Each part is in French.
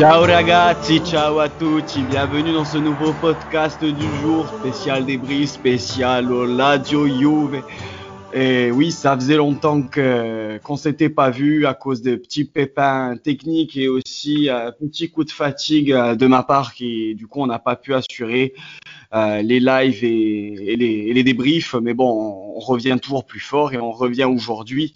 Ciao ragazzi, ciao à tutti, bienvenue dans ce nouveau podcast du jour, spécial débris, spécial Lazio Juve. Et oui, ça faisait longtemps que qu'on s'était pas vu à cause de petits pépins techniques et aussi un petit coup de fatigue euh, de ma part qui du coup on n'a pas pu assurer euh, les lives et les débriefs. Mais bon, on revient toujours plus fort et on revient aujourd'hui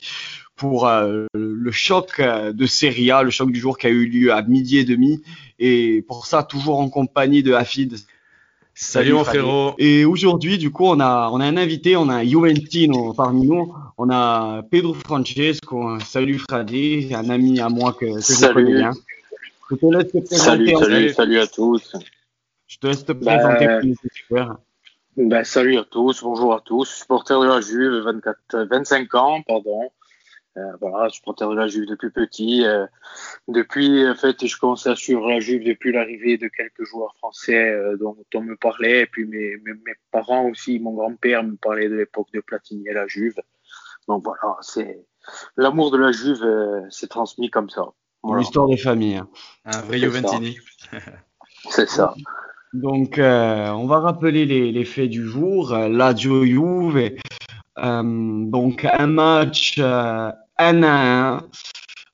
pour euh, le choc de Serie A, le choc du jour qui a eu lieu à midi et demi. Et pour ça, toujours en compagnie de Hafid. Salut, mon frérot. Et aujourd'hui, du coup, on a, on a un invité, on a un Juventino parmi nous. On a Pedro Francesco. Salut Freddy, un ami à moi que, que je connais bien. Je te laisse te présenter. Salut, salut, salut à tous. Je te laisse te présenter bah, bah, salut à tous, bonjour à tous. Supporter de la Juve, 24, 25 ans, pardon. Euh, voilà, je supporter de la Juve depuis petit. Euh, depuis, en fait, je commençais à suivre la Juve depuis l'arrivée de quelques joueurs français euh, dont on me parlait. Et puis mes, mes, mes parents aussi, mon grand-père me parlait de l'époque de Platini et la Juve. Donc voilà, c'est l'amour de la Juve s'est transmis comme ça. Voilà. Une histoire de famille. Hein. Un vrai Juventini. c'est ça. Donc, on va rappeler les, les, faits du jour. La Juve, donc un match 1 à 1,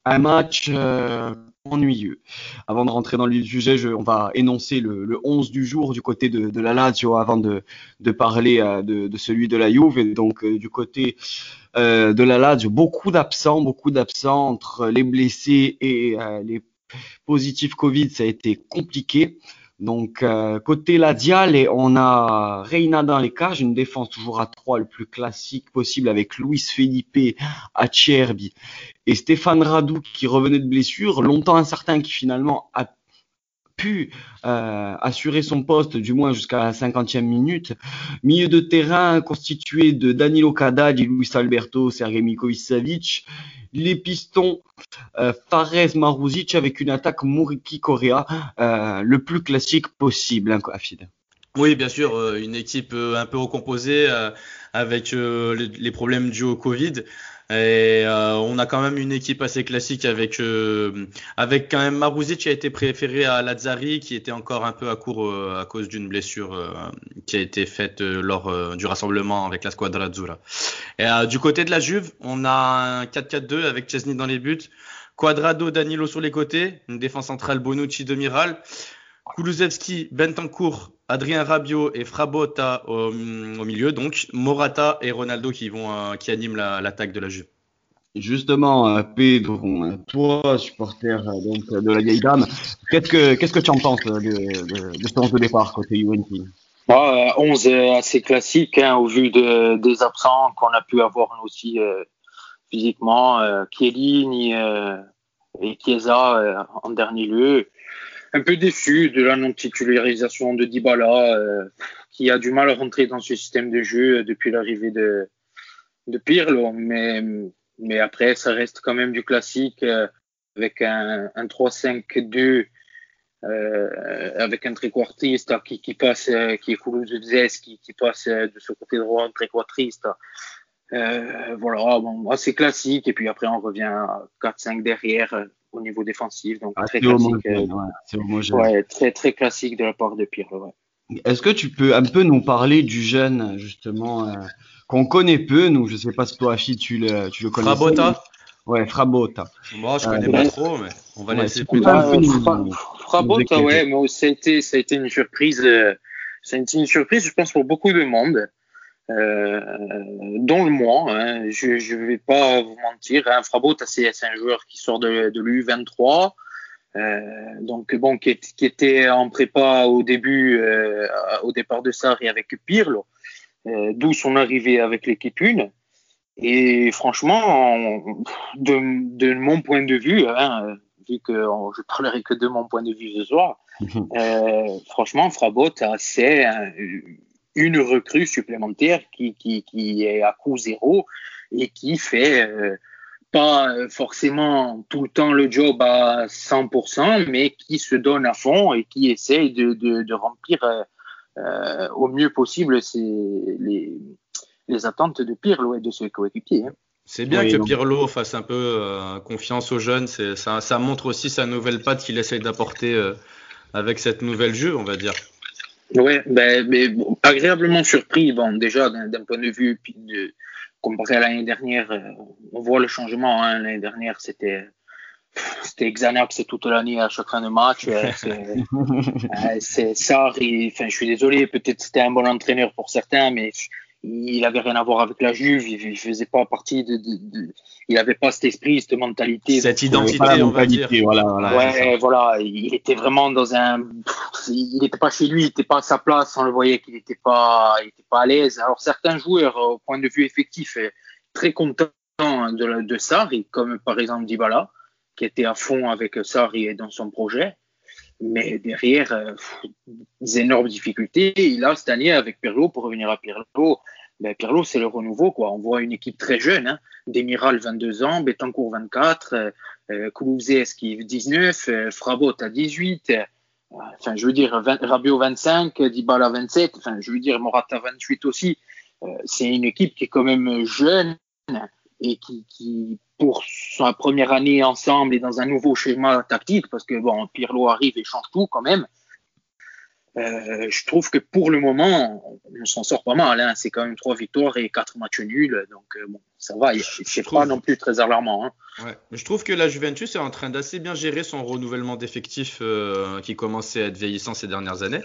un match euh, ennuyeux. Avant de rentrer dans le sujet, je, on va énoncer le, le 11 du jour du côté de, la Lazio avant de, parler euh, de, celui de la Juve. Et donc euh, du côté de la Lazio, beaucoup d'absents, beaucoup d'absents entre les blessés et les positifs Covid, ça a été compliqué. Donc euh, côté Ladial, on a Reina dans les cages, une défense toujours à 3 le plus classique possible avec Luis Felipe, Acerbi et Stéphane Radou qui revenait de blessure, longtemps incertain qui finalement a pu euh, assurer son poste, du moins jusqu'à la 50e minute. Milieu de terrain constitué de Danilo Kadad, Luis Alberto, Sergei Mikovic-Savic. Les pistons euh, Fares Maruzic avec une attaque Muriki Correa, euh, le plus classique possible, hein. Oui, bien sûr, euh, une équipe un peu recomposée avec les problèmes dus au Covid. Et euh, on a quand même une équipe assez classique avec euh, avec quand même Maruzic qui a été préféré à Lazzari qui était encore un peu à court euh, à cause d'une blessure qui a été faite lors du rassemblement avec la squadra azzurra. Et du côté de la Juve, on a un 4-4-2 avec Chesney dans les buts, Quadrado, Danilo sur les côtés, une défense centrale Bonucci demi-ral. Kulusevski, Bentancourt, Adrien Rabiot et Frabotta au, au, milieu, donc Morata et Ronaldo qui vont euh, qui animent l'attaque la, de la Juve. Justement, euh, Pedro, toi, supporter euh, donc de la vieille dame, qu'est-ce que qu'est-ce que tu en penses de, de, de ce 11 de départ côté Juventus? Ah, 11 assez classique hein, au vu de, des absents qu'on a pu avoir aussi euh, physiquement, euh, Chiellini et Chiesa en dernier lieu un peu déçu de la non-titularisation de Dybala, euh, qui a du mal à rentrer dans ce système de jeu depuis l'arrivée de, de Pirlo. Mais, mais après, ça reste quand même du classique euh, avec un, un 3-5-2. Euh, avec un tréquartiste qui, qui passe, euh, qui est Kulusevski, qui, qui passe de ce côté droit, un tréquartiste. Euh, voilà, bon, assez classique. Et puis après, on revient à 4-5 derrière au niveau défensif. Donc, ah, très classique. Euh, ouais, ouais, très, très classique de la part de Pirlo. Ouais. Est-ce que tu peux un peu nous parler du jeune, justement, euh, qu'on connaît peu, nous, je sais pas si toi, Afi, tu le, tu le connais. Frabota Ouais, Frabota. Moi, je connais euh, pas trop, mais on va ouais, laisser plus euh, Fra Frabota, ouais, moi, ça a été, ça a été une surprise, euh, ça a été une surprise, je pense, pour beaucoup de monde. Euh, dont le moi. Hein. Je ne vais pas vous mentir. Hein. Frabot, c'est un joueur qui sort de, de l'U23. Euh, donc bon, qui, est, qui, était en prépa au début, euh, au départ de Sarri avec Pirlo, euh, d'où son arrivée avec l'équipe 1. Et franchement, de, de, mon point de vue, hein, vu que je parlerai que de mon point de vue ce soir, euh, franchement, Frabot assez une recrue supplémentaire qui, qui, qui est à coût zéro et qui fait euh, pas forcément tout le temps le job à 100%, mais qui se donne à fond et qui essaye de, de, de remplir euh, euh au mieux possible ses, les, les attentes de Pirlo et de ses coéquipiers. Hein. C'est bien que Pirlo fasse un peu confiance aux jeunes. Ça, ça, montre aussi sa nouvelle patte qu'il essaye d'apporter avec cette nouvelle jeu, on va dire. Ouais, ben, mais agréablement surpris. Bon, déjà d'un point de vue de, comparé à l'année dernière, euh, on voit le changement. Hein. L'année dernière, c'était c'était Xanax toute l'année à chaque fin de match. Euh, c'est ça. Enfin, je suis désolé. Peut-être c'était un bon entraîneur pour certains, mais il avait rien à voir avec la Juve, il, faisait pas partie de, il avait pas cet esprit, cette mentalité. Cette identité, on va dire. Voilà, voilà, ouais, voilà, il était vraiment dans un, il n'était pas chez lui, il n'était pas à sa place, on le voyait qu'il n'était pas, il était pas à l'aise. Alors certains joueurs, au point de vue effectif, très contents de, de Sarri, comme par exemple Dybala, qui était à fond avec Sarri et dans son projet. Mais derrière, euh, des énormes difficultés. Il a cette année avec Pirlo, pour revenir à Pirlo, ben Pirlo, c'est le renouveau. Quoi. On voit une équipe très jeune. Hein. Demiral, 22 ans, Betancourt, 24, euh, euh qui 19, euh, Frabot à 18. Euh, enfin, je veux dire, Rabiot, 25, Dybala, 27. Enfin, je veux dire, Morata, 28 aussi. c'est une équipe qui est quand même jeune et qui, qui pour sa première année ensemble et dans un nouveau schéma tactique, parce que bon, Pirlo arrive et change tout quand même. Euh, je trouve que pour le moment, on s'en sort pas mal. Hein. C'est quand même trois victoires et quatre matchs nuls. Donc, euh, bon, ça va. C'est pas non plus très alarmant. Hein. Ouais. Je trouve que la Juventus est en train d'assez bien gérer son renouvellement d'effectifs euh, qui commençait à être vieillissant ces dernières années.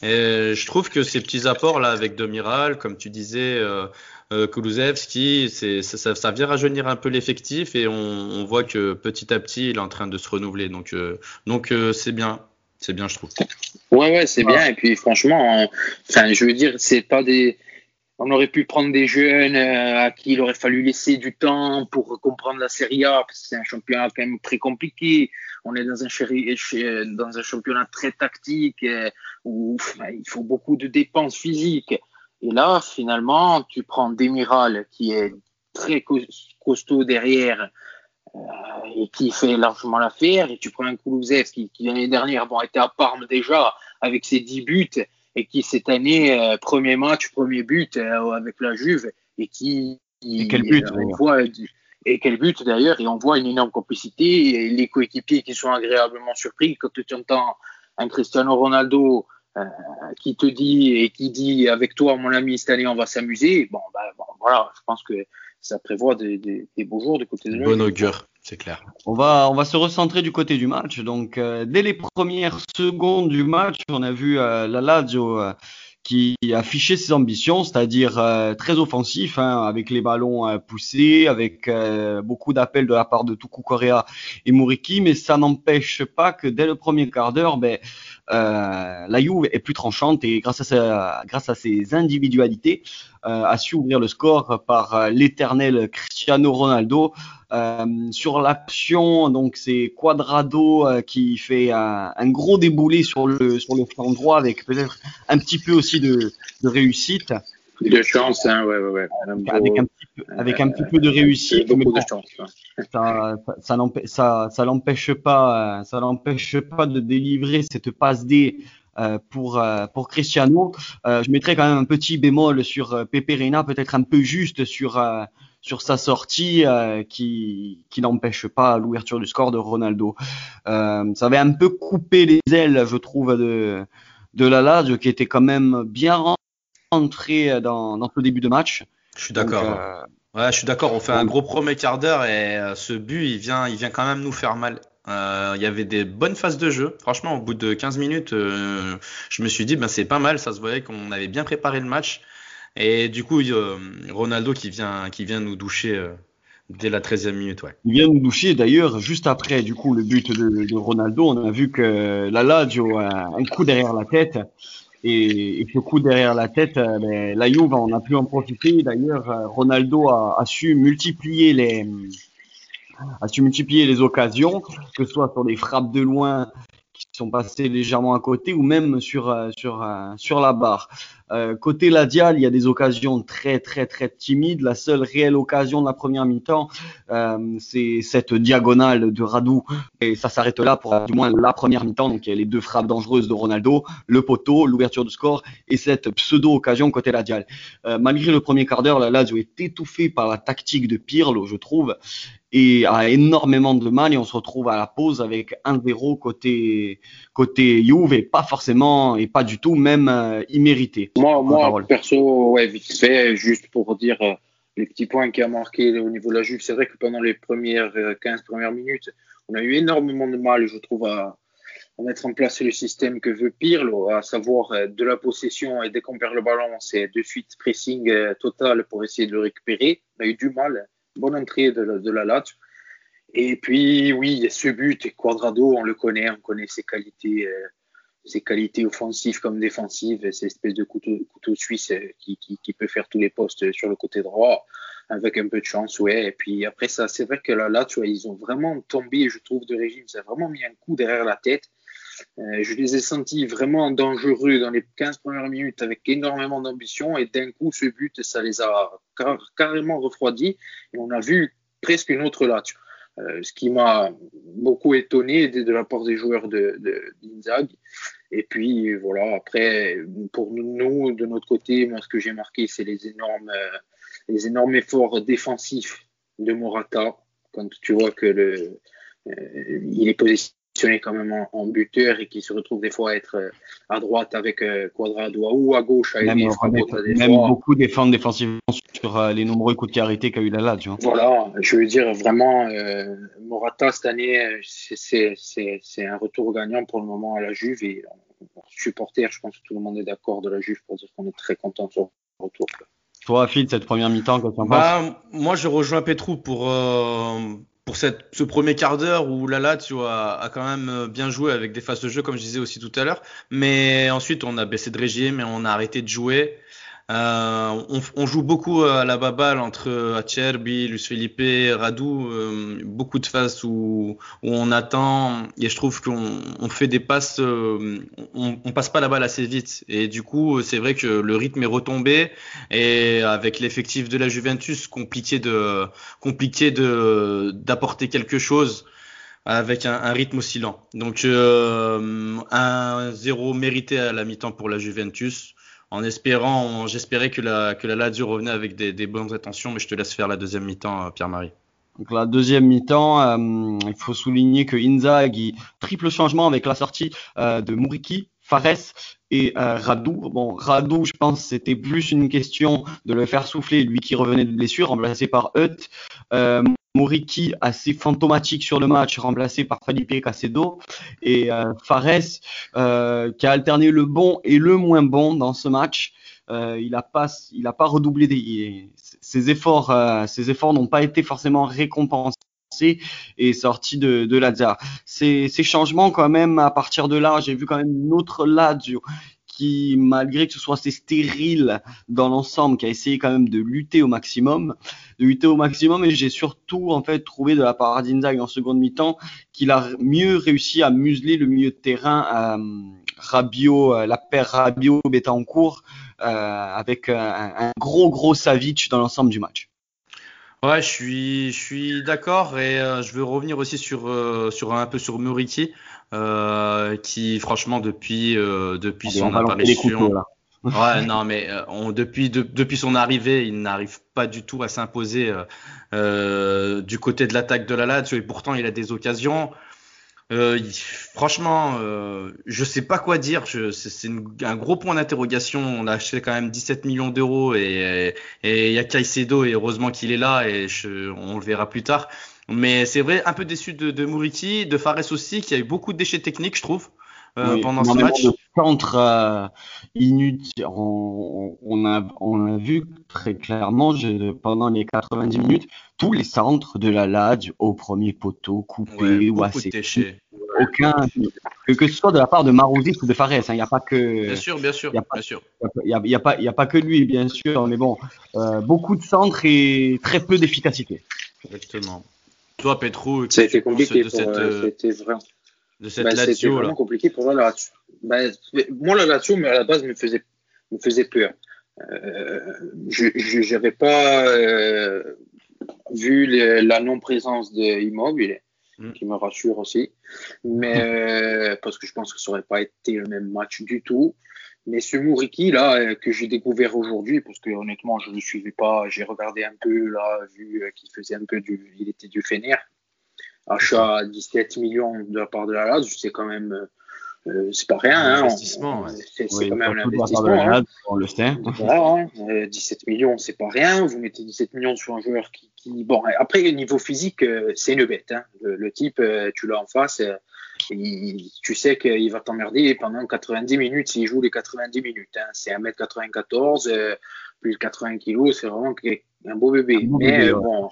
Et je trouve que ces petits apports là avec Demiral, comme tu disais, euh, euh, Kulusevski, ça, ça, vient rajeunir un peu l'effectif et on, on, voit que petit à petit il est en train de se renouveler. Donc, euh, donc euh, c'est bien, c'est bien, je trouve. Ouais, ouais, c'est bien. Et puis franchement, enfin, je veux dire, c'est pas des on aurait pu prendre des jeunes euh, à qui il aurait fallu laisser du temps pour comprendre la Serie A, parce que c'est un championnat quand même très compliqué. On est dans un, dans un championnat très tactique où il faut beaucoup de dépenses physiques. Et là, finalement, tu prends Demiral qui est très costaud derrière euh, et qui fait largement l'affaire, et tu prends un Koulouzev qui, qui l'année dernière bon, était à Parme déjà avec ses 10 buts et qui cette année, euh, premier match, premier but euh, avec la Juve, et qui. Et quel but voit, Et quel but d'ailleurs, et on voit une énorme complicité, et les coéquipiers qui sont agréablement surpris quand tu entends un Cristiano Ronaldo qui te dit et qui dit avec toi, mon ami, cette année on va s'amuser. Bon, ben, bon, voilà, je pense que ça prévoit des, des, des beaux jours du côté de Bon augure c'est clair. On va, on va se recentrer du côté du match. Donc, euh, dès les premières secondes du match, on a vu euh, la Lazio euh, qui affichait ses ambitions, c'est-à-dire très offensif, hein, avec les ballons poussés, avec beaucoup d'appels de la part de Tuku Korea et Muriki, mais ça n'empêche pas que dès le premier quart d'heure, ben, la Juve est plus tranchante et grâce à ses individualités, a su ouvrir le score par l'éternel Cristiano Ronaldo. Euh, sur l'action, donc c'est Quadrado euh, qui fait un, un, gros déboulé sur le sur le flanc droit avec peut-être un petit peu aussi de, de réussite. De chance, hein, ouais, ouais, ouais. avec un petit peu, avec un petit peu de réussite. Beaucoup de chance. Ça, ça, ça, ça l'empêche pas, ça l'empêche pas de délivrer cette passe D euh, pour pour Cristiano. Euh, je mettrais quand même un petit bémol sur Pepe Reina, peut-être un peu juste sur sur sa sortie euh, qui, qui n'empêche pas l'ouverture du score de Ronaldo. Euh, ça avait un peu coupé les ailes, je trouve, de, de la Lazio qui était quand même bien rentré dans, dans ce début de match. Je suis d'accord. Euh, ouais, je suis d'accord. On fait un gros premier quart d'heure et euh, ce but, il vient, il vient quand même nous faire mal. Il y avait des bonnes phases de jeu. Franchement, au bout de 15 minutes, je me suis dit, ben, c'est pas mal. Ça se voyait qu'on avait bien préparé le match. Et du coup, Ronaldo qui vient, qui vient nous doucher euh, dès la 13e minute. Ouais. Il vient nous doucher d'ailleurs juste après du coup le but de, Ronaldo. On a vu que la Lazio a un coup derrière la tête. Et, ce coup derrière la tête, euh, ben, la Juve on a pu en profiter. D'ailleurs, euh, Ronaldo a, su multiplier les a su multiplier les occasions, que ce soit sur des frappes de loin qui sont passées légèrement à côté ou même sur sur sur la barre. Euh, côté Ladial, il y a des occasions très très très timides. La seule réelle occasion de la première mi-temps, euh, c'est cette diagonale de Radou et ça s'arrête là pour du moins la première mi-temps. Donc il y a les deux frappes dangereuses de Ronaldo, le poteau, l'ouverture du score et cette pseudo-occasion côté Ladial. Euh, malgré le premier quart d'heure, la Lazio est étouffée par la tactique de Pirlo, je trouve et a énormément de mal et on se retrouve à la pause avec un 0 côté côté Juve et pas forcément et pas du tout même euh, immérité. Moi, moi perso, ouais, vite fait, juste pour dire euh, les petits points qui a marqué au niveau de la Juve, c'est vrai que pendant les premières 15 euh, premières minutes, on a eu énormément de mal, je trouve, à, à mettre en place le système que veut Pirlo, à savoir de la possession et dès qu'on perd le ballon, c'est de suite pressing total pour essayer de le récupérer. On a eu du mal bonne entrée de la, de la Et puis, oui, il y a ce but, et Quadrado, on le connaît, on connaît ses qualités, euh, ses qualités offensives comme défensives, cette espèce de couteau, couteau suisse euh, qui, qui, peut faire tous les postes sur le côté droit, avec un peu de chance, ouais. Et puis après ça, c'est vrai que là, là, ils ont vraiment tombé, je trouve, de régime, ça a vraiment mis un coup derrière la tête. Euh, je les ai sentis vraiment dangereux dans les 15 premières minutes avec énormément d'ambition et d'un coup, ce but, ça les a carrément refroidis et on a vu presque une autre latte. Euh, ce qui m'a beaucoup étonné de, la part des joueurs de, de Et puis voilà, après, pour nous, de notre côté, moi, ce que j'ai marqué, c'est les énormes, euh, les énormes efforts défensifs de Morata. Quand tu vois que le, il est positionné quand même en, buteur et qui se retrouve des fois à être euh, à droite avec euh, Quadrado ou à gauche à même, même beaucoup défendre défensivement sur euh, les nombreux coups de carité qu'a eu la Lazio. Voilà, je veux dire vraiment Morata cette année c'est un retour gagnant pour le moment à la Juve et supporter, je pense que tout le monde est d'accord de la Juve pour dire qu'on est très content de son retour. Toi, Phil, cette première mi-temps, bah, Moi, je rejoins Petrou pour, pour cette, ce premier quart d'heure où Lala tu vois, a quand même euh, bien joué avec des phases de jeu, comme je disais aussi tout à l'heure. Mais ensuite, on a baissé de régime et on a arrêté de jouer. Euh, on, on, joue beaucoup à la baballe entre Acerbi, Luis Felipe, Radou, euh, beaucoup de phases où, où, on attend. Et je trouve qu'on on fait des passes, euh, on, on, passe pas la balle assez vite. Et du coup c'est vrai que le rythme est retombé. Et avec l'effectif de la Juventus compliqué de compliqué de d'apporter quelque chose avec un, un rythme oscillant. Donc euh, un zéro mérité à la mi-temps pour la Juventus en espérant, j'espérais que la, que la Lazio revenait avec des, bonnes intentions, mais je te laisse faire la deuxième mi-temps, euh, Pierre-Marie. Donc la deuxième mi-temps, euh, il faut souligner que Inzaghi, triple changement avec la sortie euh, de Muriki, Fares et euh, Radou. Bon, Radou, je pense, c'était plus une question de le faire souffler, lui qui revenait de blessure, remplacé par Hutt. Moriki assez fantomatique sur le match, remplacé par Felipe Casedo, et euh, Fares euh, qui a alterné le bon et le moins bon dans ce match. Euh, il a pas, redoublé ses efforts, ses efforts n'ont pas été forcément récompensés et sortis de, de Lazare. Ces, ces changements quand même, à partir de là, j'ai vu quand même une autre Lazio qui, malgré que ce soit assez stérile dans l'ensemble, qui a essayé quand même de lutter au maximum, de lutter au maximum, et j'ai surtout en fait trouvé de la part d'Inzaghi en seconde mi-temps qu'il a mieux réussi à museler le milieu de terrain euh, Rabio, euh, la paire Rabio Betancourt, euh, avec un, un, gros gros Savic dans l'ensemble du match. Ouais, je suis, je suis d'accord et euh, je veux revenir aussi sur, euh, sur un peu sur Muriki, euh, qui franchement depuis, depuis son apparition. ouais, non, mais on, depuis, de, depuis son arrivée, il n'arrive pas du tout à s'imposer du côté de l'attaque de la Lazio et pourtant il a des occasions. Euh, franchement, euh, je sais pas quoi dire. C'est un gros point d'interrogation. On a acheté quand même 17 millions d'euros et il y a Caicedo et heureusement qu'il est là et je, on le verra plus tard. Mais c'est vrai, un peu déçu de, de Muriti, de Fares aussi, qui a eu beaucoup de déchets techniques, je trouve. Euh, pendant ce match. Centre euh, inutile. On, on, a, on a vu très clairement je, pendant les 90 minutes tous les centres de la Lade au premier poteau coupés ou assez aucun que, que, ce soit de la part de Marouzi ou de Fares. Il hein, n'y a pas que. Bien sûr, bien sûr, y a pas, bien sûr. Il n'y a, a, pas, il y a pas que lui, bien sûr, mais bon, euh, beaucoup de centres et très peu d'efficacité. Exactement. Toi, Petro, ça a été compliqué. De cette, euh, de cette bah, Lazio C'était vraiment compliqué pour moi la Lazio. Bah, moi la Lazio, mais à la base me faisait me faisait peur. Euh, je n'avais pas euh, vu la non-présence d'Immobile, mm. qui me rassure aussi, mais euh, parce que je pense que ça n'aurait pas été le même match du tout. Mais ce Mouriki là que j'ai découvert aujourd'hui, parce que honnêtement je ne le suivais pas, j'ai regardé un peu là, vu qu'il faisait un peu du, il était du Fener, achat à 17 millions de la part de la Lazio, c'est quand même euh, c'est pas rien. Hein, investissement, c'est quand même un investissement. Hein. On le sait. Voilà, 17 hein. millions, c'est pas rien. Vous mettez 17 millions sur un joueur qui. qui... Bon, après, niveau physique, euh, c'est une bête. Hein. Le, type, euh, tu l'as en face, tu sais qu'il va t'emmerder pendant 90 minutes s'il joue les 90 minutes. Hein. C'est 1m94 plus de 80 kilos, c'est vraiment un beau bébé. mais, bon,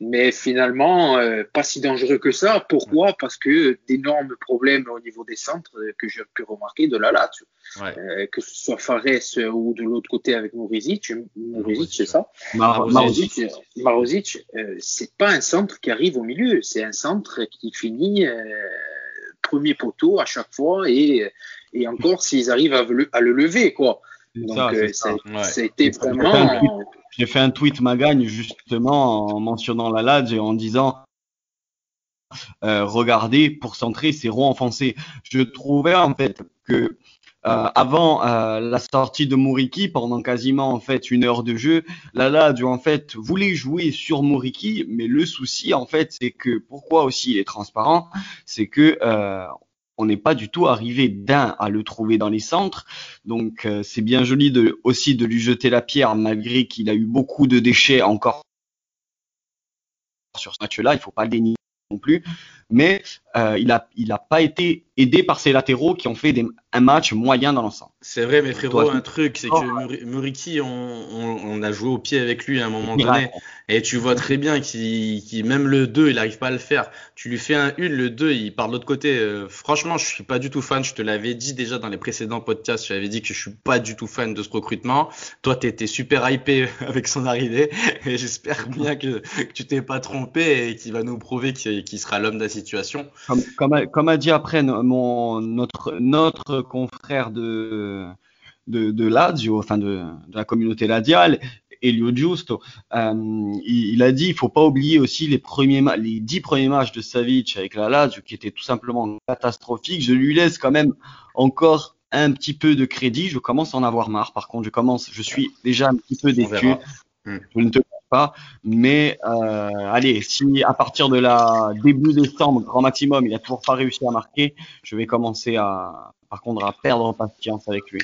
mais finalement, euh, pas si dangereux que ça. Pourquoi? Parce que d'énormes problèmes au niveau des centres euh, que j'ai pu remarquer de la latte. Euh, que ce soit Fares ou de l'autre côté avec Morizic. Morizic, c'est ça? Marozic, Marozic c'est pas un centre qui arrive au milieu. C'est un centre qui finit premier poteau à chaque fois et, et encore s'ils arrivent à, à le lever, quoi. Donc, ça, euh, vraiment. J'ai fait un tweet Magagne justement en mentionnant la LAD et en disant euh, regardez, pour centrer, c'est rond enfoncé. Je trouvais en fait que euh, avant la sortie de Muriki, pendant quasiment en fait une heure de jeu, la LAD en fait voulait jouer sur Muriki, mais le souci en fait c'est que pourquoi aussi il est transparent, c'est que on n'est pas du tout arrivé d'un à le trouver dans les centres. Donc euh, c'est bien joli aussi de lui jeter la pierre malgré qu'il a eu beaucoup de déchets encore sur ce match-là. Il faut pas le dénier non plus. Mais euh, il n'a il a pas été aidé par ses latéraux qui ont fait un match moyen dans l'ensemble. C'est vrai, mais frérot, un truc, c'est que Muriki, on, on, a joué au pied avec lui à un moment donné. Et tu vois très bien qu'il, même le 2, il n'arrive pas à le faire. Tu lui fais un 1, le 2, il part de l'autre côté. Euh, franchement, je suis pas du tout fan. Je te l'avais dit déjà dans les précédents podcasts. Je t'avais dit que je suis pas du tout fan de ce recrutement. Toi, tu étais super hypé avec son arrivée. Et j'espère bien que, que tu t'es pas trompé et qu'il va nous prouver qu'il sera l'homme la situation. Comme, comme, a, dit après mon, notre, notre confrère de, de, de Lazio, enfin de, de la communauté ladiale, Elio Giusto, euh, il, a dit il faut pas oublier aussi les premiers les dix premiers matchs de Savic avec la Lazio qui étaient tout simplement catastrophiques. Je lui laisse quand même encore un petit peu de crédit. Je commence à en avoir marre. Par contre, je commence, je suis déjà un petit peu déçu. Je ne te pas. Mais euh, allez, si à partir de la début décembre, grand maximum, il a toujours pas réussi à marquer, je vais commencer à, par contre, à perdre patience avec lui.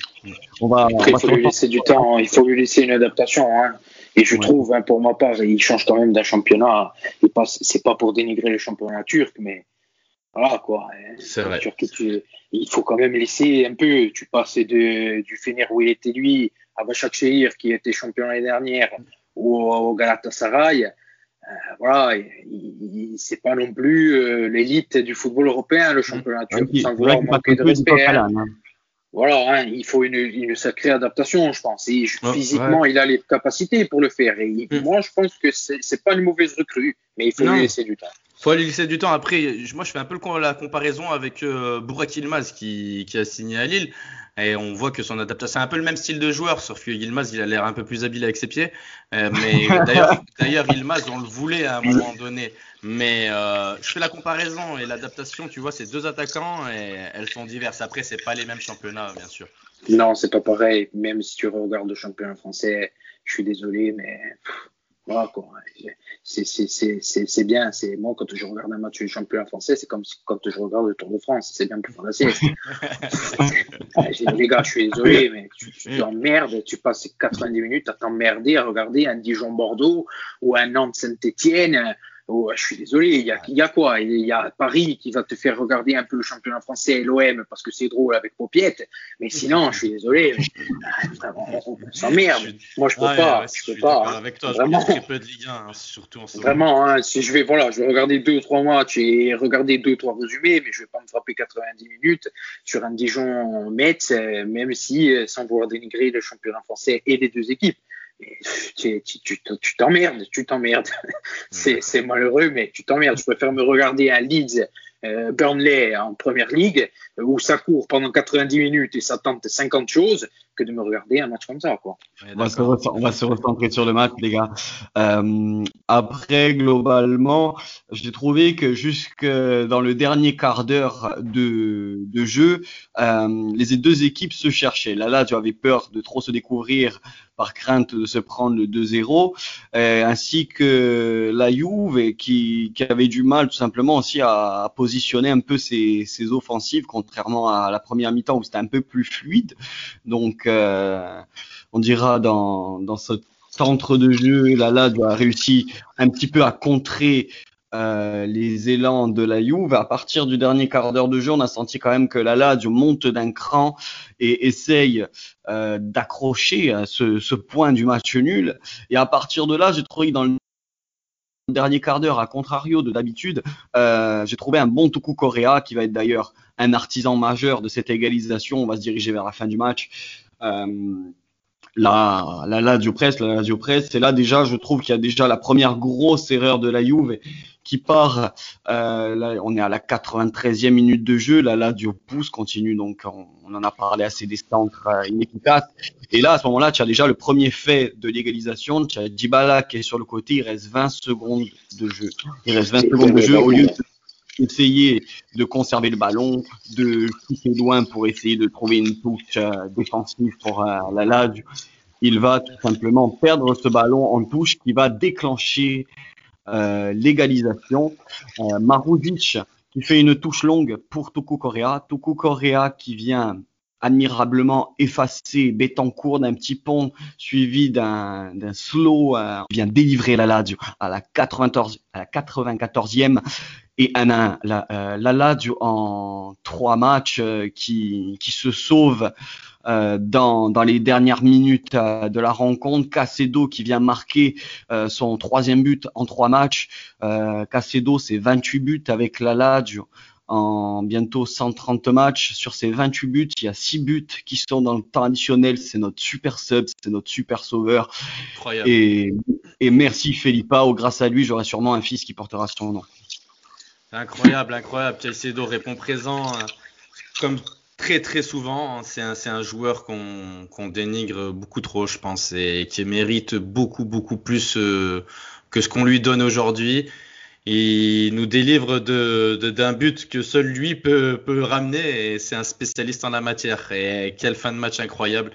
On va, il faut lui laisser du temps, il faut lui laisser une adaptation. Hein. Et je trouve, hein, pour ma part, il change quand même d'un championnat. Et pas, c'est pas pour dénigrer le championnat turc, mais voilà quoi. C'est vrai. il faut quand même laisser un peu. Tu passes de, du Fener où il était lui à Başakşehir qui était champion l'année dernière ou au Galatasaray, euh, voilà, c'est pas non plus euh, l'élite du football européen, le championnat turc, sans vouloir manquer de respect. Hein. Hein. Voilà, hein, il faut une, une, sacrée adaptation, je pense. Et physiquement, il a les capacités pour le faire. Et mm. moi, je pense que c'est pas une mauvaise recrue, mais il faut lui laisser du temps. Faut lui laisser du temps. Après, moi, je fais un peu la comparaison avec euh, Burak Yilmaz qui, qui a signé à Lille. Et on voit que son adaptation, c'est un peu le même style de joueur, sauf que Yilmaz, il a l'air un peu plus habile avec ses pieds. Euh, mais d'ailleurs, d'ailleurs, Yilmaz, on le voulait à un moment donné. Mais euh, je fais la comparaison et l'adaptation, tu vois, ces deux attaquants, et elles sont diverses. Après, c'est pas les mêmes championnats, bien sûr. Non, c'est pas pareil. Même si tu regardes le championnat français, je suis désolé, mais voilà quoi. C'est bien. C'est moi quand je regarde un match du championnat français, c'est comme quand je regarde le Tour de France. C'est bien plus facile. les gars, je suis désolé, mais tu t'emmerdes. Tu passes 90 minutes à t'emmerder à regarder un Dijon Bordeaux ou un Nantes Saint-Étienne Oh, je suis désolé, il y a, y a quoi? Il y a Paris qui va te faire regarder un peu le championnat français et l'OM parce que c'est drôle avec Popiette. Mais sinon, je suis désolé, ah, on, s'emmerde. Moi, je peux pas. je, peux pas. Avec toi, vraiment. je peu de Ligue 1, hein, surtout en ce Vraiment, hein, si je vais, voilà, je vais regarder deux ou trois matchs et regarder deux ou trois résumés, mais je vais pas me frapper 90 minutes sur un Dijon-Metz, euh, même si, euh, sans vouloir dénigrer le championnat français et les deux équipes tu, t'emmerdes, tu t'emmerdes. c'est, malheureux, mais tu t'emmerdes. Je préfère me regarder un Leeds euh, Burnley en première ligue où ça court pendant 90 minutes et ça tente 50 choses que de me regarder un match comme ça. Quoi. on, va se on, va se recentrer sur le match, les gars. Euh, après, globalement, j'ai trouvé que jusque dans le dernier quart d'heure de, de, jeu, euh, les deux équipes se cherchaient. Là, là, tu avais peur de trop se découvrir par crainte de se prendre le 2-0, euh, ainsi que la Juve qui, qui, avait du mal tout simplement aussi à, positionner un peu ses, ses, offensives, contrairement à la première mi-temps où c'était un peu plus fluide. Donc, euh, on dira dans, dans ce centre de jeu, là, là, a réussi un petit peu à contrer euh, les élans de la Juve. À partir du dernier quart d'heure de jeu, on a senti quand même que la Lazio monte d'un cran et essaye euh, d'accrocher euh, ce, ce, point du match nul. Et à partir de là, j'ai trouvé dans le dernier quart d'heure, à contrario de d'habitude, euh, j'ai trouvé un bon Tuku Correa qui va être d'ailleurs un artisan majeur de cette égalisation. On va se diriger vers la fin du match. La, la Lazio Press, la Lazio Press, c'est là déjà, je trouve qu'il y a déjà la première grosse erreur de la Juve qui part. Euh, là, on est à la 93e minute de jeu. Là, Dio pousse, continue. Donc, on, en a parlé assez des centres euh, inefficaces. Et là, à ce moment-là, tu as déjà le premier fait de l'égalisation. Tu as Dybala qui est sur le côté. Il reste 20 secondes de jeu. Il reste 20 secondes de jeu au lieu d'essayer de conserver le ballon, de pousser loin pour essayer de trouver une touche euh, défensive pour euh, la Lazio. Il va tout simplement perdre ce ballon en touche qui va déclencher euh, l'égalisation. Euh, qui fait une touche longue pour Tuku Correa. Tuku Correa qui vient admirablement effacer Betancourt d'un petit pont suivi d'un slow euh, vient délivrer la Lazio à la 94 à la 94e et un, la, euh, la Lazio en trois matchs euh, qui, qui se sauve euh, dans, dans, les dernières minutes de la rencontre. Cacedo qui vient marquer son troisième but en trois matchs. Cacedo, c'est 28 buts avec la Lazio en bientôt 130 matchs. Sur ces 28 buts, il y a 6 buts qui sont dans le temps additionnel. C'est notre super sub, c'est notre super sauveur. Incroyable. Et, et merci Felipao. Grâce à lui, j'aurai sûrement un fils qui portera son nom. Incroyable, incroyable. Cacedo répond présent comme très très souvent. Hein, c'est un, un, joueur qu'on qu'on dénigre beaucoup trop, je pense, et qui mérite beaucoup beaucoup plus euh, que ce qu'on lui donne aujourd'hui. Il nous délivre de, d'un but que seul lui peut, peut ramener et c'est un spécialiste en la matière. Et quelle fin de match incroyable.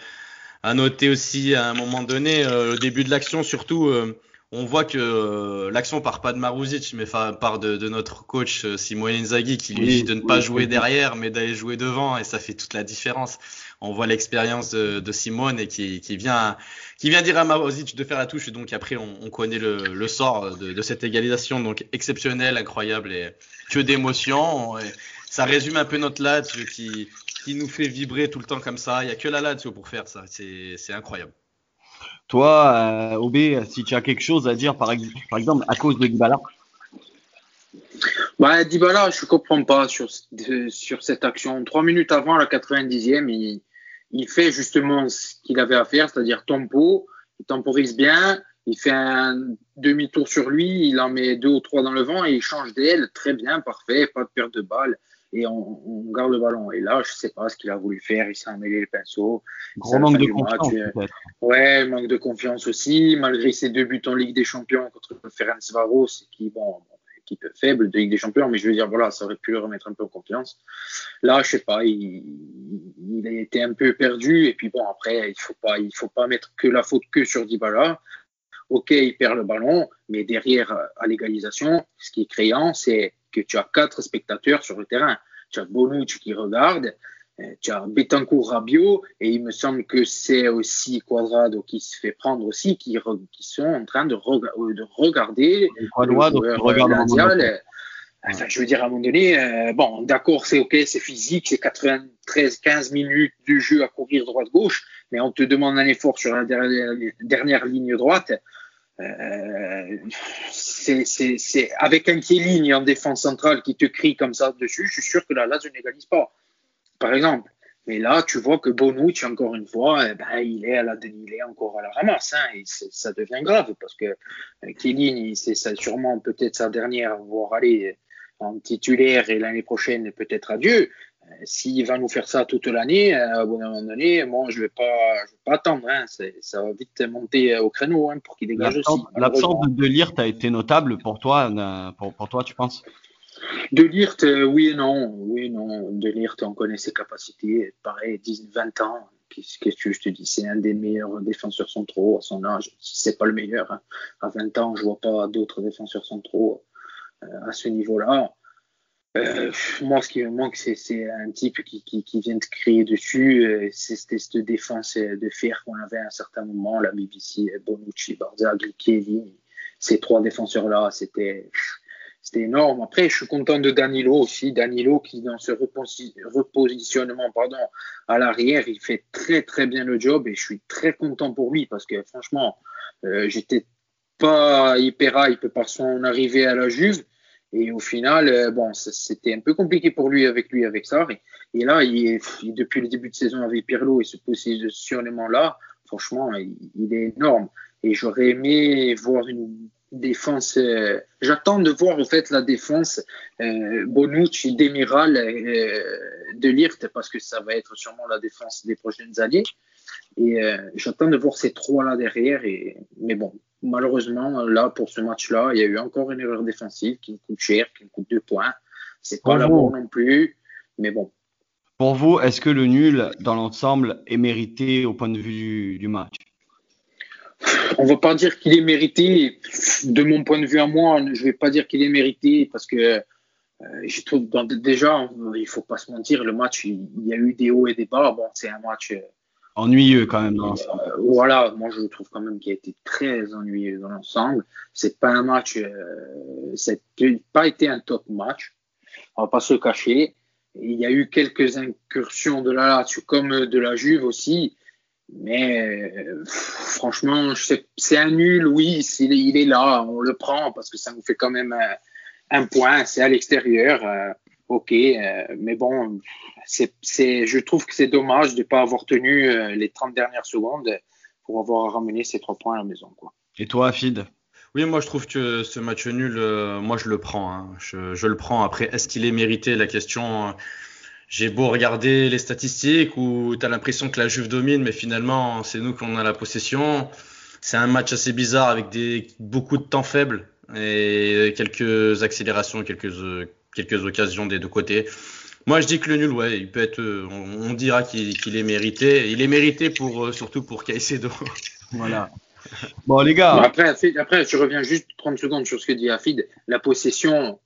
À noter aussi à un moment donné, euh, début de l'action surtout, euh, on voit que euh, l'action part pas de Maruzic, mais part de, de notre coach euh, Simone Inzaghi qui lui dit de ne pas jouer derrière, mais d'aller jouer devant, et ça fait toute la différence. On voit l'expérience de, de, Simone et qui, qui, vient qui vient dire à Maruzic de faire la touche. Et donc après, on, on connaît le, le sort de, de, cette égalisation, donc exceptionnel, incroyable et que d'émotion. Ça résume un peu notre Lazio qui qui nous fait vibrer tout le temps comme ça. Il y a que la Lazio pour faire ça. C'est incroyable. Toi, euh, Obé, si tu as quelque chose à dire, par, exemple, à cause de Dybala bah, Dybala, je ne comprends pas sur, sur cette action. Trois minutes avant la 90e, il, il fait justement ce qu'il avait à faire, c'est-à-dire tempo. Il temporise bien, il fait un demi-tour sur lui, il en met deux ou trois dans le vent et il change d'aile. Très bien, parfait, pas de perte de balle et on, on, garde le ballon. Et là, je sais pas ce qu'il a voulu faire. Il s'est emmêlé les pinceaux. Gros manque de confiance. Match. Ouais, manque de confiance aussi. Malgré ses deux buts en Ligue des Champions contre Ferenc Varos, qui, bon, équipe faible de Ligue des Champions, mais je veux dire, voilà, ça aurait pu le remettre un peu en confiance. Là, je sais pas, il, il a été un peu perdu. Et puis bon, après, il faut pas, il faut pas mettre que la faute que sur Dybala. Ok, il perd le ballon, mais derrière, à l'égalisation, ce qui est créant, c'est que tu as quatre spectateurs sur le terrain. Tu as Bonucci qui regarde, euh, tu as Betancourt Rabiot, et il me semble que c'est aussi Quadrado qui se fait prendre aussi, qui, qui sont en train de, euh, de regarder le joueur mondial. Enfin, je veux dire, à un moment donné, euh, bon, d'accord, c'est ok, c'est physique, c'est 93, 15 minutes de jeu à courir droite-gauche, mais on te demande un effort sur la dernière, dernière ligne droite. Euh, c'est avec un ligne en défense centrale qui te crie comme ça dessus, je suis sûr que la Lazio n'égalise pas, par exemple. Mais là, tu vois que Bonucci, encore une fois, eh ben, il, est à la, il encore à la ramasse. Hein, et ça devient grave parce que euh, c'est sûrement peut-être sa dernière, voire aller en titulaire et l'année prochaine peut-être adieu. S'il va nous faire ça toute l'année, à un moment donné, moi, je ne vais, pas, vais pas attendre. Hein. Ça va vite monter au créneau hein, pour qu'il dégage aussi. L'absence de Lirt a été notable pour toi, pour, pour toi tu penses? De Lirt, oui et non. Oui non. De Lirt, on connaît ses capacités. Pareil, 10, 20 ans. Qu'est-ce que je te dis? C'est un des meilleurs défenseurs centraux à son âge. Si c'est pas le meilleur, hein. à 20 ans, je vois pas d'autres défenseurs centraux euh, à ce niveau-là. Euh, moi, ce qui me manque, c'est un type qui, qui, qui, vient de crier dessus. Euh, c'est cette défense de fer qu'on avait à un certain moment, la BBC, Bonucci, Barzagli, Kevin. Ces trois défenseurs-là, c'était c'était énorme. Après, je suis content de Danilo aussi. Danilo qui, dans ce repositionnement pardon, à l'arrière, il fait très très bien le job et je suis très content pour lui parce que franchement, euh, j'étais pas hyper hype par son arrivée à la Juve. Et au final, euh, bon, c'était un peu compliqué pour lui avec lui, avec ça. Et, là, il est, depuis le début de saison avec Pirlo et ce positionnement-là, franchement, il, est énorme. Et j'aurais aimé voir une défense. Euh, j'attends de voir en fait la défense euh, Bonucci, Demiral, euh, de Lirt parce que ça va être sûrement la défense des prochaines années. Et euh, j'attends de voir ces trois là derrière. Et mais bon, malheureusement là pour ce match-là, il y a eu encore une erreur défensive qui me coûte cher, qui me coûte deux points. C'est pas l'amour non plus, mais bon. Pour vous, est-ce que le nul dans l'ensemble est mérité au point de vue du match? On va pas dire qu'il est mérité. De mon point de vue à moi, je vais pas dire qu'il est mérité parce que euh, je trouve déjà, il faut pas se mentir, le match, il, y a eu des hauts et des bas. Bon, c'est un match euh, ennuyeux quand même. Dans euh, voilà, moi je trouve quand même qu'il a été très ennuyeux dans l'ensemble. C'est pas un match, c'est pas été un top match. On va pas se cacher. Il y a eu quelques incursions de la Lazio comme de la Juve aussi. Mais euh, franchement, c'est un nul, oui, il est, là, on le prend parce que ça nous fait quand même un, point, c'est à l'extérieur, euh, ok, euh, mais bon, c'est, je trouve que c'est dommage de ne pas avoir tenu les 30 dernières secondes pour avoir ramené ces trois points à la maison. Quoi. Et toi, Afid? Oui, moi je trouve que ce match nul, moi je le prends. Hein. Je, je, le prends. Après, est-ce qu'il est mérité? La question, j'ai beau regarder les statistiques où tu as l'impression que la Juve domine, mais finalement, c'est nous qui en a la possession. C'est un match assez bizarre avec des, beaucoup de temps faibles et quelques accélérations, quelques, quelques occasions des deux côtés. Moi, je dis que le nul, ouais, il peut être, on, dira qu'il est mérité. Il est mérité pour, surtout pour Caicedo. Voilà. Bon, les gars. Après, après, je reviens juste 30 secondes sur ce que dit Afid. La possession,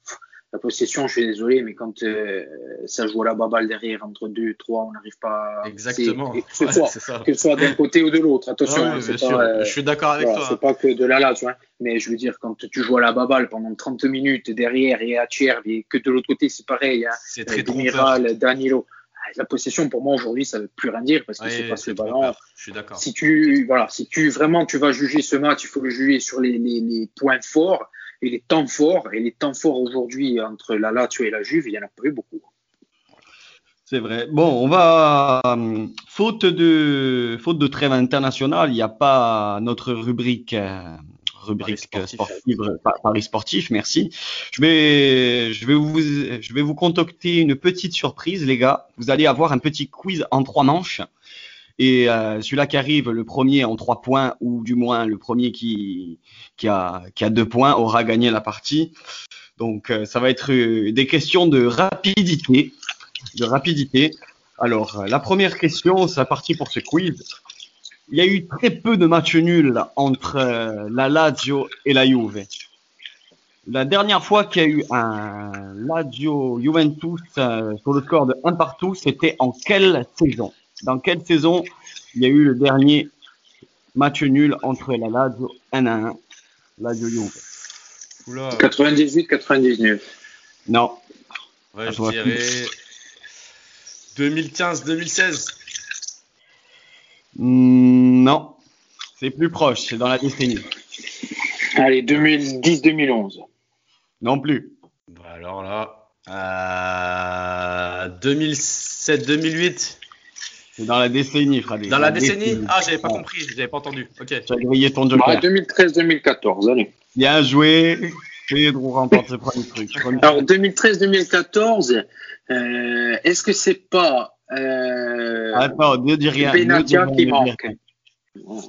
la possession, je suis désolé, mais quand euh, ça joue à la baballe derrière, entre deux, trois, on n'arrive pas. Exactement. Que ce, soit, que ce soit d'un côté ou de l'autre. Attention, ah euh, je suis d'accord avec toi. C'est pas que de là là, tu vois. Mais je veux dire, quand tu joues à la baballe pendant 30 minutes derrière et à tiers, et que de l'autre côté, c'est pareil. Hein, c'est très Admiral, Danilo. Ah, la possession, pour moi, aujourd'hui, ça veut plus rien dire parce que c'est pas ce ballon. Je suis d'accord. Si tu, voilà, si tu vraiment tu vas juger ce match, il faut le juger sur les, les, les points forts et les temps forts, et les temps forts aujourd'hui entre la Lazio et la Juve, il n'y en a pas eu beaucoup. C'est vrai. Bon, on va. Euh, faute de, faute de trêve internationale, il n'y a pas notre rubrique. Euh, rubrique sportif. sportive, Paris sportif, merci. Je vais, je vais vous, je vais vous contacter une petite surprise, les gars. Vous allez avoir un petit quiz en trois manches. Et euh, celui-là qui arrive le premier en trois points, ou du moins le premier qui, a, qui deux points, aura gagné la partie. Donc euh, ça va être euh, des questions de rapidité. De rapidité. Alors, la première question, c'est parti pour ce quiz. Il y a eu très peu de matchs nuls entre la Lazio et la Juve. La dernière fois qu'il y a eu un Lazio Juventus sur le score de 1 partout, c'était en quelle saison? Dans quelle saison il y a eu le dernier match nul entre la Lazio 1 à 1, Lazio Juve? 98-99. Non. Ouais, je dirais 2015-2016. Hmm, non. C'est plus proche, c'est dans la décennie. Allez, 2010-2011. Non plus. Bah, alors là, euh, 2007-2008. C'est dans la décennie, Fradé. Dans la, décennie, Ah, j'avais pas compris, j'avais pas entendu. Ok. Tu as grillé ton joker. 2013-2014, allez. Bien joué. Pedro remporte le premier truc. Alors 2013-2014, euh, est-ce que c'est pas euh, Attends, ne dis rien. Benatia qui marque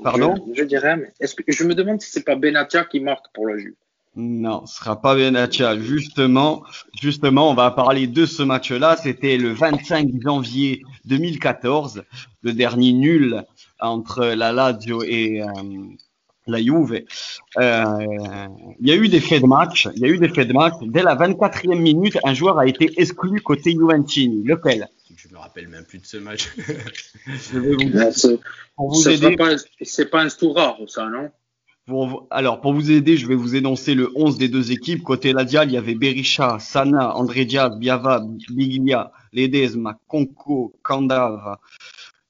Pardon? Je, dirais, mais est-ce que je me demande si c'est pas Benatia qui marque pour le Juve non, ce sera pas Benatia. Justement, justement, on va parler de ce match-là. C'était le 25 janvier 2014, le dernier nul entre la Lazio et euh, la Juve. Euh, il y a eu des faits de match. Il y a eu des faits de match. Dès la 24e minute, un joueur a été exclu côté Juventini. Lequel? Je me rappelle même plus de ce match. je vais vous, pour vous aider. C'est pas un Stoura, ça, non? Alors, pour vous aider, je vais vous énoncer le 11 des deux équipes. Côté Ladial, il y avait Berisha, Sana, André Diaz, Biava, Biglia, Ledesma, Conco, Candava,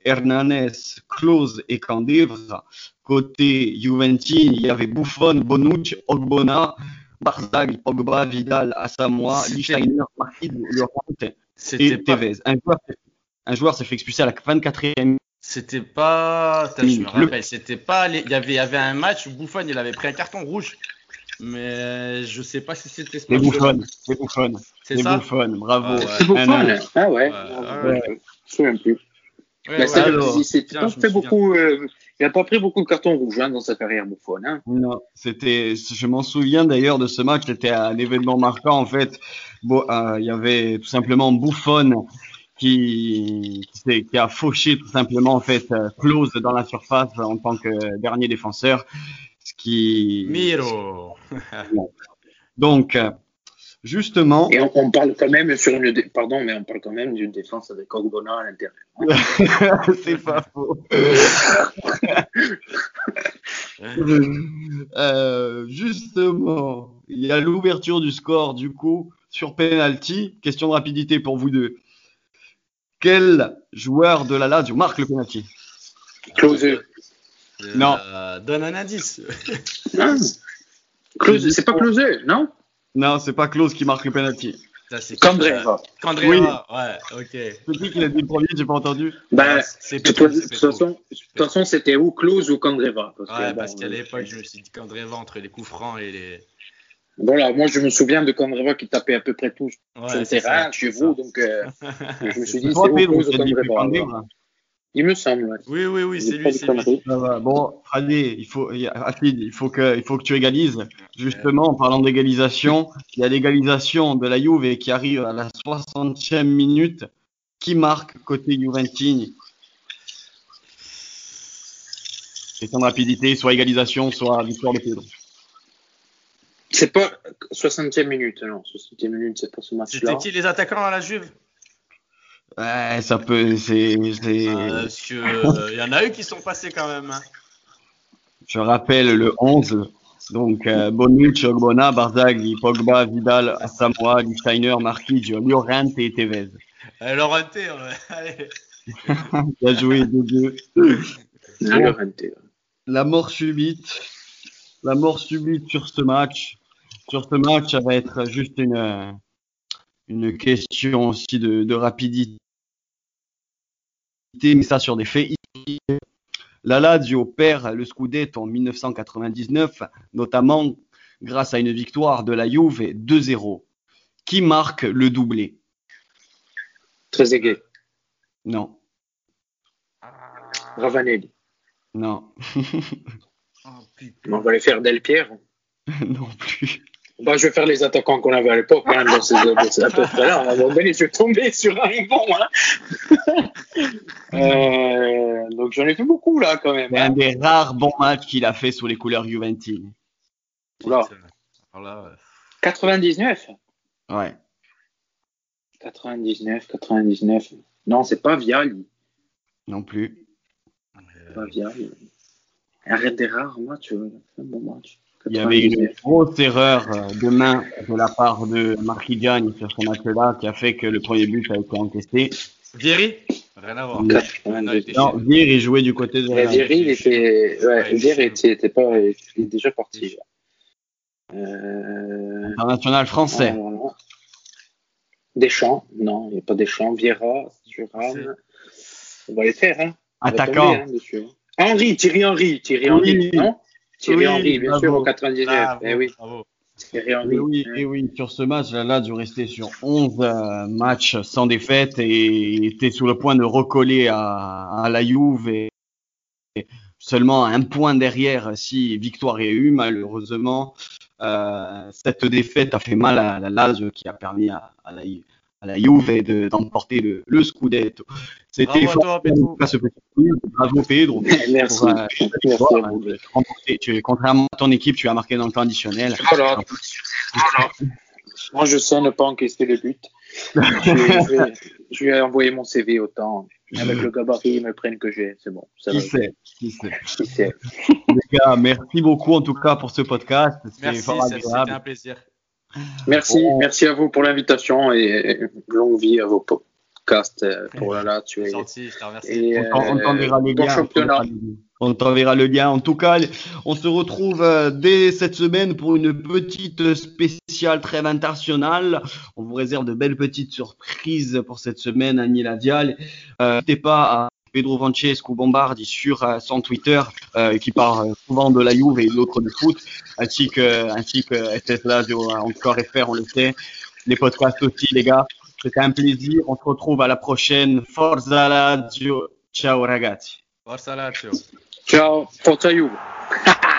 Hernanes, Close et Candevra. Côté Juventine, il y avait Buffon, Bonucci, Ogbona, Barzag, Pogba, Vidal, Asamoah, Lichsteiner, Marquis, Laurent et Tevez. Un joueur, un joueur s'est fait expulser à la 24e c'était pas. je me rappelle, c'était pas. Il y avait, il y avait un match où Bouffon il avait pris un carton rouge. Mais je sais pas si c'était ce match. Bouffon, c'est Bouffon. C'est ça Bouffon, bravo. C'est Bouffon, ah ouais. Ah ouais. Je me souviens plus. Ouais, pas fait beaucoup, euh, il n'a pas pris beaucoup de cartons rouges hein, dans sa carrière Bouffon. Hein. Non, c'était, je m'en souviens d'ailleurs de ce match, c'était un événement marquant en fait. Bon, euh, il y avait tout simplement Bouffon qui, qui, a fauché tout simplement en fait close dans la surface en tant que dernier défenseur, ce qui. Miro. Donc justement. Et on, parle quand même sur une pardon, mais on parle quand même d'une défense avec Ogbona à l'intérieur. C'est pas faux. euh, justement, il y a l'ouverture du score du coup sur penalty. Question de rapidité pour vous deux. Quel joueur de la Lazio marque le penalty Close. non. Euh, donne un indice. Close, c'est pas Close, non Non, c'est pas Close qui marque le penalty. Candreva. Candreva, ouais, ok. C'est qui qui l'a dit le premier, j'ai pas entendu. Ben, de toute façon, c'était ou Close ou Candreva. Parce ouais, parce qu'à l'époque, je me suis dit Candreva entre les coups francs et les, voilà, moi je me souviens de Candreva qui tapait à peu près tout sur le terrain chez vous, donc euh, je me suis dit c'est Candreva. Il me semble. Oui, oui, oui, c'est lui. lui. Bon, allez, il faut, il faut que, il faut que tu égalises. Justement, en parlant d'égalisation, il y a l'égalisation de la Juve qui arrive à la 60e minute. Qui marque côté Juventini? Question de rapidité, soit égalisation, soit victoire de Pedro. C'est pas 60e minute, non. 60e minute, c'est pas ce match-là. C'était qui les attaquants à la Juve? Ouais, ça peut. C'est. Ah, parce qu'il euh, y en a eu qui sont passés quand même. Hein. Je rappelle le 11. Donc, euh, Bonucci, Ogbona, Barzagli, Pogba, Vidal, Asamoah, Lichsteiner, Marquinhos, Llorente et Tevez. Euh, Llorente, ouais. allez. Bien joué, deux deux. La mort subite. La mort subite sur ce match sur ce match, ça va être juste une, une question aussi de, rapidité, mais ça sur des faits. La Lazio perd le Scudetto en 1999, notamment grâce à une victoire de la Juve 2-0. Qui marque le doublé? Trezeguet. Non. Ravanelli. Non. On va les faire Del Piero. non plus. Bah, je vais faire les attaquants qu'on avait à l'époque, hein, dans ces, à peu près là. À un moment donné, je vais tomber sur un bon. Hein. euh, donc j'en ai fait beaucoup là quand même. C'est un des rares bons matchs qu'il a fait sous les couleurs Juventine. Oula. 99 Ouais. 99, 99. Non, c'est pas Viali. Non plus. Pas Viali. Arrête des rares matchs, un bon match. Il y avait une grosse erreur euh, de main de la part de Marquigiani sur ce match-là qui a fait que le premier but a été encaissé. Vieri Rien à voir. Non, Vieri jouait du côté de. Vieri, il était, ouais, Vieri était, pas, il est déjà parti. Euh... International français. Ah, Deschamps, non, il n'y a pas Deschamps. Viera, Thuram. On va les faire, hein. Attaquant. hein, Henri, Thierry Henry, Thierry Henry, non? Thierry Henry, bien sûr, en 99. eh oui. Et oui, et oui, sur ce match, la Lazio restait sur 11 euh, matchs sans défaite et était sur le point de recoller à, à la Juve et, seulement un point derrière si victoire est eu. Malheureusement, euh, cette défaite a fait mal à la Lazio qui a permis à, à la Juve à la Juve d'emporter le, le Scudetto. C'était fort ce petit Bravo Pedro. Merci. Pour, euh, Merci. tu, contrairement à ton équipe, tu as marqué dans le temps additionnel. Voilà. voilà. Moi, je sais ne pas encaisser les buts. je, vais, je, vais, envoyer mon CV au temps. Avec le gabarit, ils me prennent que j'ai. C'est bon. Ça qui sait, qui sait. Qui sait. Les gars, merci beaucoup en tout cas pour ce podcast. Merci, c'était un plaisir. Merci, merci à vous pour l'invitation et longue vie à vos podcasts euh, pour la là. Tu es gentil, je te remercie. Et, on t'enverra le lien. On t'enverra le lien. En tout cas, on se retrouve euh, dès cette semaine pour une petite spéciale trêve internationale. On vous réserve de belles petites surprises pour cette semaine, Annie Ladial. Euh, N'hésitez pas à Pedro Francesco Bombardi sur euh, son Twitter, euh, qui parle souvent de la Juve et d'autres du foot, ainsi que, ainsi que SS Radio, encore FR, on le sait. Les podcasts aussi, les gars. C'était un plaisir. On se retrouve à la prochaine. Forza Lazio. Ciao ragazzi. Forza Lazio. Ciao. Forza Juve.